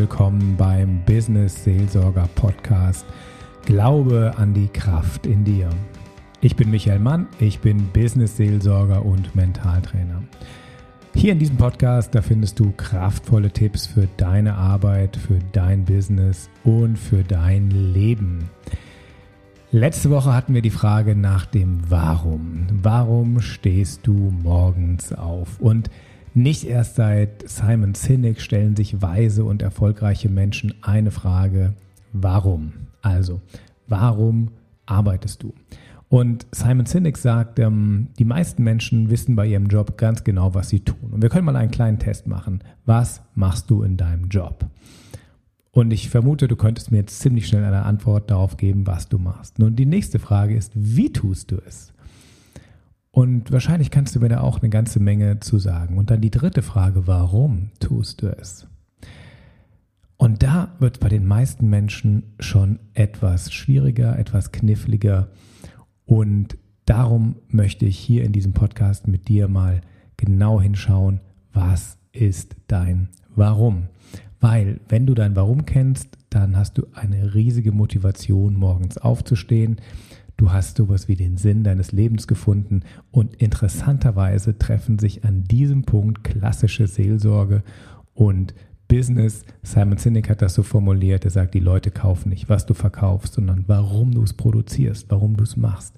Willkommen beim Business Seelsorger Podcast Glaube an die Kraft in dir. Ich bin Michael Mann, ich bin Business Seelsorger und Mentaltrainer. Hier in diesem Podcast, da findest du kraftvolle Tipps für deine Arbeit, für dein Business und für dein Leben. Letzte Woche hatten wir die Frage nach dem Warum. Warum stehst du morgens auf? Und nicht erst seit Simon Sinek stellen sich weise und erfolgreiche Menschen eine Frage, warum? Also, warum arbeitest du? Und Simon Sinek sagt, ähm, die meisten Menschen wissen bei ihrem Job ganz genau, was sie tun. Und wir können mal einen kleinen Test machen. Was machst du in deinem Job? Und ich vermute, du könntest mir jetzt ziemlich schnell eine Antwort darauf geben, was du machst. Nun, die nächste Frage ist, wie tust du es? Und wahrscheinlich kannst du mir da auch eine ganze Menge zu sagen. Und dann die dritte Frage, warum tust du es? Und da wird bei den meisten Menschen schon etwas schwieriger, etwas kniffliger. Und darum möchte ich hier in diesem Podcast mit dir mal genau hinschauen, was ist dein Warum? Weil wenn du dein Warum kennst, dann hast du eine riesige Motivation, morgens aufzustehen, Du hast sowas wie den Sinn deines Lebens gefunden und interessanterweise treffen sich an diesem Punkt klassische Seelsorge und Business. Simon Sinek hat das so formuliert, er sagt, die Leute kaufen nicht, was du verkaufst, sondern warum du es produzierst, warum du es machst.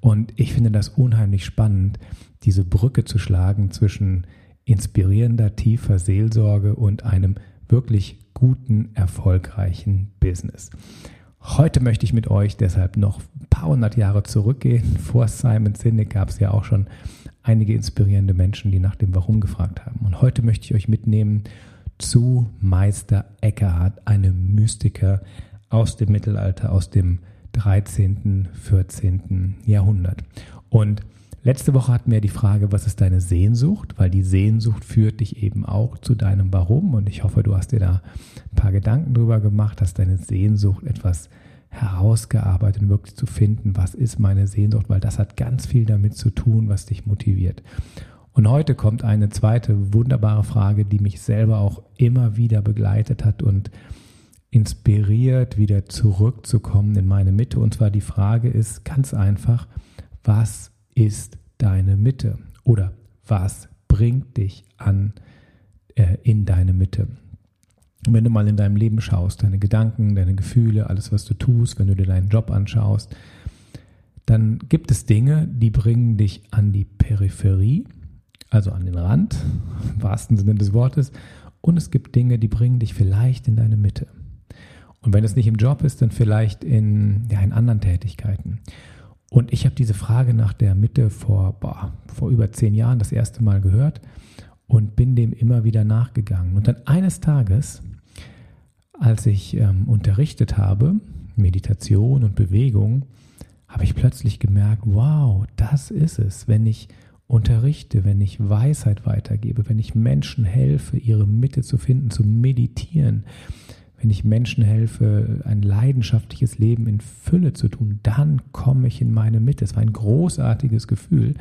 Und ich finde das unheimlich spannend, diese Brücke zu schlagen zwischen inspirierender, tiefer Seelsorge und einem wirklich guten, erfolgreichen Business. Heute möchte ich mit euch deshalb noch ein paar hundert Jahre zurückgehen. Vor Simon Sinek gab es ja auch schon einige inspirierende Menschen, die nach dem Warum gefragt haben. Und heute möchte ich euch mitnehmen zu Meister Eckhart, einem Mystiker aus dem Mittelalter, aus dem 13., 14. Jahrhundert. Und Letzte Woche hatten wir die Frage, was ist deine Sehnsucht? Weil die Sehnsucht führt dich eben auch zu deinem Warum. Und ich hoffe, du hast dir da ein paar Gedanken drüber gemacht, dass deine Sehnsucht etwas herausgearbeitet und wirklich zu finden, was ist meine Sehnsucht, weil das hat ganz viel damit zu tun, was dich motiviert. Und heute kommt eine zweite wunderbare Frage, die mich selber auch immer wieder begleitet hat und inspiriert, wieder zurückzukommen in meine Mitte. Und zwar die Frage ist ganz einfach, was ist deine Mitte? Oder was bringt dich an äh, in deine Mitte? Und wenn du mal in deinem Leben schaust, deine Gedanken, deine Gefühle, alles, was du tust, wenn du dir deinen Job anschaust, dann gibt es Dinge, die bringen dich an die Peripherie, also an den Rand, im wahrsten Sinne des Wortes, und es gibt Dinge, die bringen dich vielleicht in deine Mitte. Und wenn es nicht im Job ist, dann vielleicht in, ja, in anderen Tätigkeiten. Und ich habe diese Frage nach der Mitte vor, boah, vor über zehn Jahren das erste Mal gehört und bin dem immer wieder nachgegangen. Und dann eines Tages, als ich ähm, unterrichtet habe, Meditation und Bewegung, habe ich plötzlich gemerkt, wow, das ist es, wenn ich unterrichte, wenn ich Weisheit weitergebe, wenn ich Menschen helfe, ihre Mitte zu finden, zu meditieren, wenn ich Menschen helfe, ein leidenschaftliches Leben in Fülle zu tun, dann komme ich in meine Mitte. Es war ein großartiges Gefühl.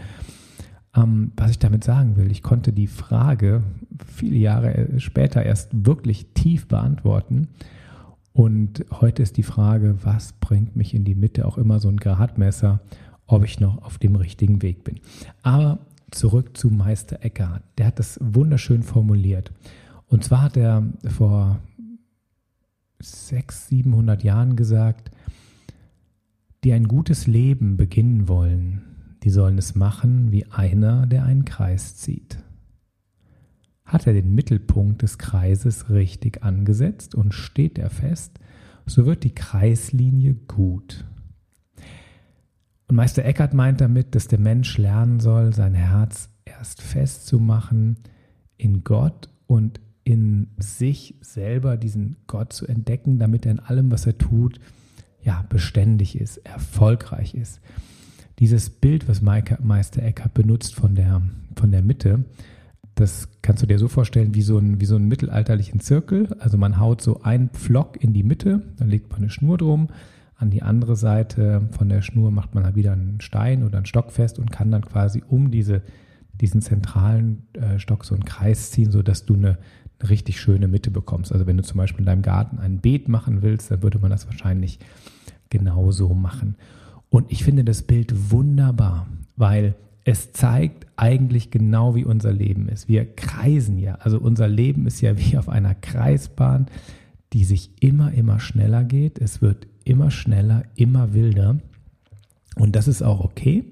Ähm, was ich damit sagen will, ich konnte die Frage viele Jahre später erst wirklich tief beantworten. Und heute ist die Frage, was bringt mich in die Mitte, auch immer so ein Gradmesser, ob ich noch auf dem richtigen Weg bin. Aber zurück zu Meister Eckhart. Der hat das wunderschön formuliert. Und zwar hat er vor 600, 700 Jahren gesagt, die ein gutes Leben beginnen wollen, die sollen es machen wie einer, der einen Kreis zieht. Hat er den Mittelpunkt des Kreises richtig angesetzt und steht er fest, so wird die Kreislinie gut. Und Meister Eckhart meint damit, dass der Mensch lernen soll, sein Herz erst festzumachen in Gott und in sich selber diesen Gott zu entdecken, damit er in allem, was er tut, ja, beständig ist, erfolgreich ist. Dieses Bild, was Meister Eckhart benutzt von der, von der Mitte, das kannst du dir so vorstellen wie so, ein, wie so einen mittelalterlichen Zirkel. Also man haut so einen Pflock in die Mitte, dann legt man eine Schnur drum. An die andere Seite von der Schnur macht man halt wieder einen Stein oder einen Stock fest und kann dann quasi um diese, diesen zentralen äh, Stock so einen Kreis ziehen, sodass du eine, eine richtig schöne Mitte bekommst. Also wenn du zum Beispiel in deinem Garten ein Beet machen willst, dann würde man das wahrscheinlich genauso machen. Und ich finde das Bild wunderbar, weil es zeigt eigentlich genau, wie unser Leben ist. Wir kreisen ja. Also unser Leben ist ja wie auf einer Kreisbahn, die sich immer, immer schneller geht. Es wird immer schneller, immer wilder. Und das ist auch okay.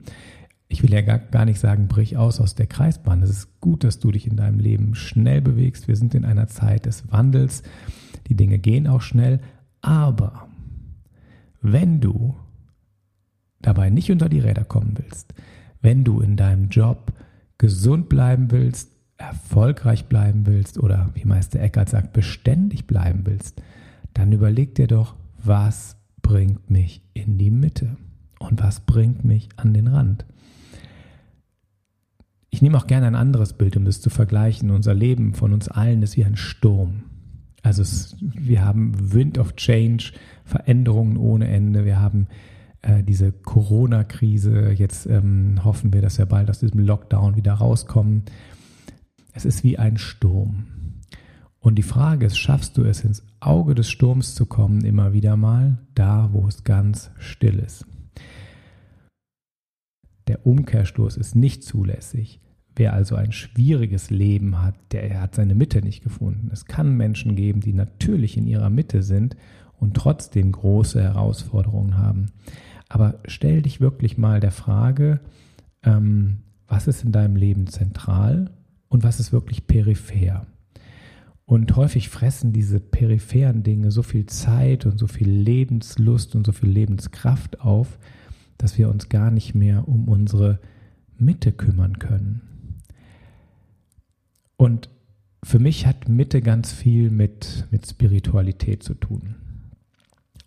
Ich will ja gar, gar nicht sagen, brich aus aus der Kreisbahn. Es ist gut, dass du dich in deinem Leben schnell bewegst. Wir sind in einer Zeit des Wandels. Die Dinge gehen auch schnell. Aber wenn du dabei nicht unter die Räder kommen willst, wenn du in deinem Job gesund bleiben willst, erfolgreich bleiben willst oder wie Meister Eckhart sagt, beständig bleiben willst, dann überleg dir doch, was bringt mich in die Mitte und was bringt mich an den Rand. Ich nehme auch gerne ein anderes Bild, um das zu vergleichen. Unser Leben von uns allen ist wie ein Sturm. Also es, wir haben Wind of Change, Veränderungen ohne Ende. Wir haben äh, diese Corona-Krise. Jetzt ähm, hoffen wir, dass wir bald aus diesem Lockdown wieder rauskommen. Es ist wie ein Sturm. Und die Frage ist, schaffst du es ins Auge des Sturms zu kommen, immer wieder mal, da wo es ganz still ist? Der Umkehrstoß ist nicht zulässig. Wer also ein schwieriges Leben hat, der hat seine Mitte nicht gefunden. Es kann Menschen geben, die natürlich in ihrer Mitte sind und trotzdem große Herausforderungen haben. Aber stell dich wirklich mal der Frage, ähm, was ist in deinem Leben zentral und was ist wirklich peripher? Und häufig fressen diese peripheren Dinge so viel Zeit und so viel Lebenslust und so viel Lebenskraft auf, dass wir uns gar nicht mehr um unsere Mitte kümmern können. Und für mich hat Mitte ganz viel mit, mit Spiritualität zu tun.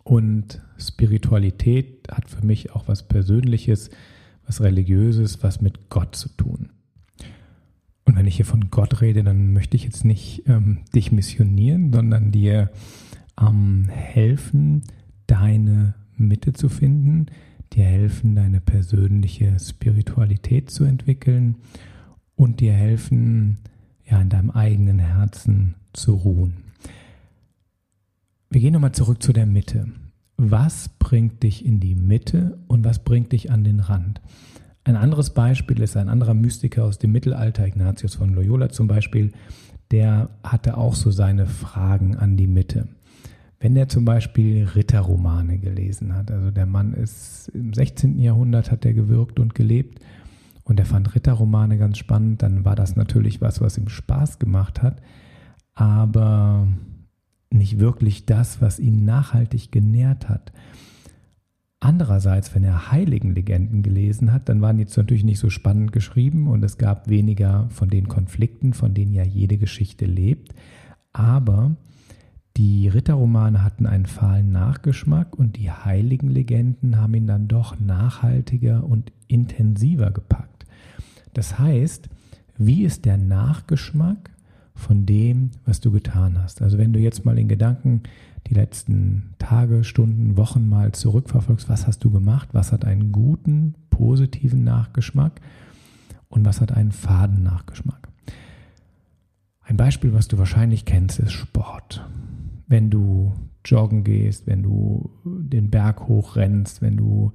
Und Spiritualität hat für mich auch was Persönliches, was Religiöses, was mit Gott zu tun. Und wenn ich hier von Gott rede, dann möchte ich jetzt nicht ähm, dich missionieren, sondern dir ähm, helfen, deine Mitte zu finden, dir helfen, deine persönliche Spiritualität zu entwickeln und dir helfen, ja, in deinem eigenen Herzen zu ruhen. Wir gehen nochmal zurück zu der Mitte. Was bringt dich in die Mitte und was bringt dich an den Rand? Ein anderes Beispiel ist ein anderer Mystiker aus dem Mittelalter, Ignatius von Loyola zum Beispiel, der hatte auch so seine Fragen an die Mitte. Wenn er zum Beispiel Ritterromane gelesen hat, also der Mann ist im 16. Jahrhundert hat er gewirkt und gelebt und er fand Ritterromane ganz spannend, dann war das natürlich was, was ihm Spaß gemacht hat, aber nicht wirklich das, was ihn nachhaltig genährt hat. Andererseits, wenn er Heiligenlegenden gelesen hat, dann waren die natürlich nicht so spannend geschrieben und es gab weniger von den Konflikten, von denen ja jede Geschichte lebt. Aber die Ritterromane hatten einen fahlen Nachgeschmack und die Heiligenlegenden haben ihn dann doch nachhaltiger und intensiver gepackt. Das heißt, wie ist der Nachgeschmack von dem, was du getan hast. Also wenn du jetzt mal in Gedanken die letzten Tage, Stunden, Wochen mal zurückverfolgst, was hast du gemacht, was hat einen guten, positiven Nachgeschmack und was hat einen faden Nachgeschmack. Ein Beispiel, was du wahrscheinlich kennst, ist Sport. Wenn du joggen gehst, wenn du den Berg hochrennst, wenn du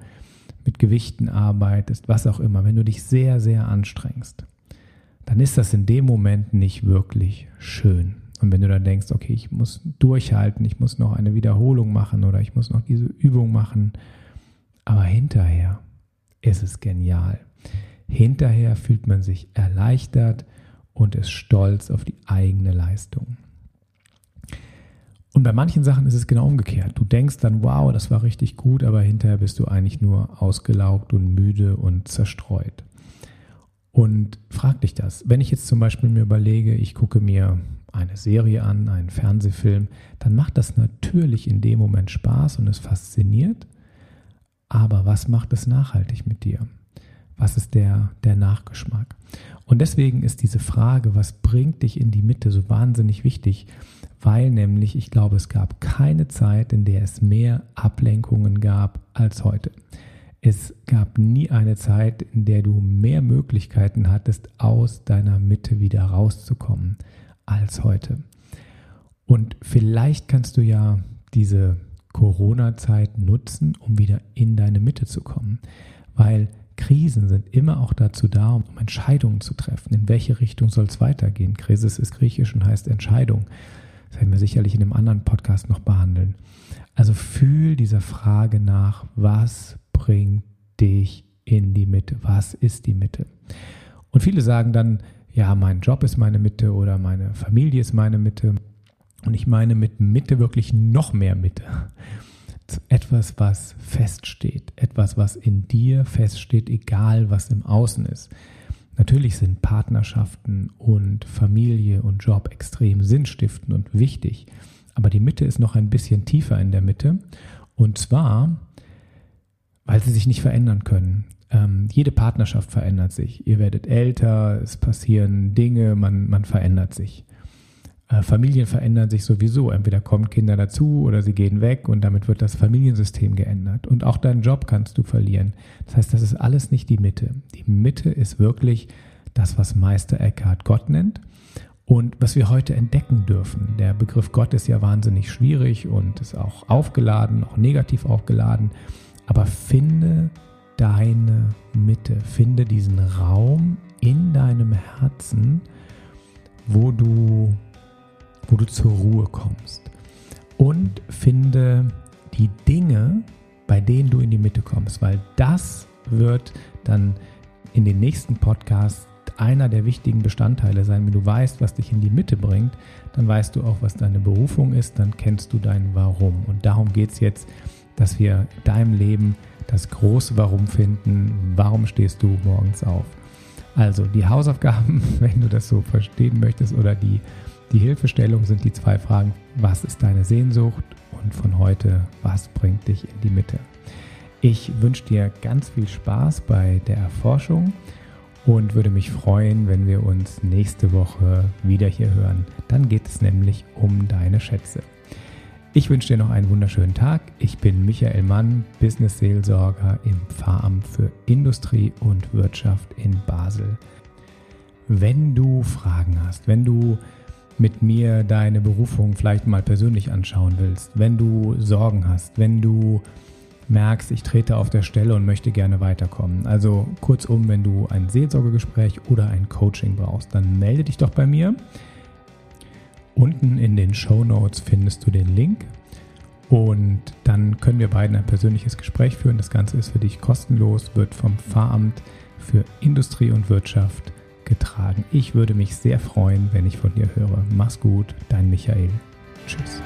mit Gewichten arbeitest, was auch immer, wenn du dich sehr, sehr anstrengst dann ist das in dem Moment nicht wirklich schön. Und wenn du dann denkst, okay, ich muss durchhalten, ich muss noch eine Wiederholung machen oder ich muss noch diese Übung machen, aber hinterher ist es genial. Hinterher fühlt man sich erleichtert und ist stolz auf die eigene Leistung. Und bei manchen Sachen ist es genau umgekehrt. Du denkst dann, wow, das war richtig gut, aber hinterher bist du eigentlich nur ausgelaugt und müde und zerstreut. Und frag dich das. Wenn ich jetzt zum Beispiel mir überlege, ich gucke mir eine Serie an, einen Fernsehfilm, dann macht das natürlich in dem Moment Spaß und es fasziniert. Aber was macht es nachhaltig mit dir? Was ist der, der Nachgeschmack? Und deswegen ist diese Frage, was bringt dich in die Mitte, so wahnsinnig wichtig, weil nämlich ich glaube, es gab keine Zeit, in der es mehr Ablenkungen gab als heute. Es gab nie eine Zeit, in der du mehr Möglichkeiten hattest, aus deiner Mitte wieder rauszukommen als heute. Und vielleicht kannst du ja diese Corona-Zeit nutzen, um wieder in deine Mitte zu kommen. Weil Krisen sind immer auch dazu da, um Entscheidungen zu treffen. In welche Richtung soll es weitergehen? Krisis ist griechisch und heißt Entscheidung. Das werden wir sicherlich in einem anderen Podcast noch behandeln. Also fühl dieser Frage nach, was bringt dich in die Mitte? Was ist die Mitte? Und viele sagen dann, ja, mein Job ist meine Mitte oder meine Familie ist meine Mitte. Und ich meine mit Mitte wirklich noch mehr Mitte. Etwas, was feststeht, etwas, was in dir feststeht, egal was im Außen ist. Natürlich sind Partnerschaften und Familie und Job extrem sinnstiftend und wichtig, aber die Mitte ist noch ein bisschen tiefer in der Mitte und zwar, weil sie sich nicht verändern können. Ähm, jede Partnerschaft verändert sich. Ihr werdet älter, es passieren Dinge, man, man verändert sich. Äh, Familien verändern sich sowieso. Entweder kommen Kinder dazu oder sie gehen weg und damit wird das Familiensystem geändert. Und auch deinen Job kannst du verlieren. Das heißt, das ist alles nicht die Mitte. Die Mitte ist wirklich das, was Meister Eckhart Gott nennt. Und was wir heute entdecken dürfen, der Begriff Gott ist ja wahnsinnig schwierig und ist auch aufgeladen, auch negativ aufgeladen. Aber finde deine Mitte, finde diesen Raum in deinem Herzen, wo du wo du zur Ruhe kommst. Und finde die Dinge, bei denen du in die Mitte kommst, weil das wird dann in den nächsten Podcasts einer der wichtigen Bestandteile sein. Wenn du weißt, was dich in die Mitte bringt, dann weißt du auch, was deine Berufung ist, dann kennst du dein Warum. Und darum geht es jetzt, dass wir in deinem Leben das große Warum finden. Warum stehst du morgens auf? Also die Hausaufgaben, wenn du das so verstehen möchtest, oder die die Hilfestellung sind die zwei Fragen, was ist deine Sehnsucht und von heute, was bringt dich in die Mitte. Ich wünsche dir ganz viel Spaß bei der Erforschung und würde mich freuen, wenn wir uns nächste Woche wieder hier hören. Dann geht es nämlich um deine Schätze. Ich wünsche dir noch einen wunderschönen Tag. Ich bin Michael Mann, Business Seelsorger im Pfarramt für Industrie und Wirtschaft in Basel. Wenn du Fragen hast, wenn du mit mir deine Berufung vielleicht mal persönlich anschauen willst, wenn du Sorgen hast, wenn du merkst, ich trete auf der Stelle und möchte gerne weiterkommen. Also kurzum, wenn du ein Seelsorgegespräch oder ein Coaching brauchst, dann melde dich doch bei mir. Unten in den Show Notes findest du den Link und dann können wir beiden ein persönliches Gespräch führen. Das Ganze ist für dich kostenlos, wird vom Pfarramt für Industrie und Wirtschaft getragen. Ich würde mich sehr freuen, wenn ich von dir höre. Mach's gut, dein Michael. Tschüss.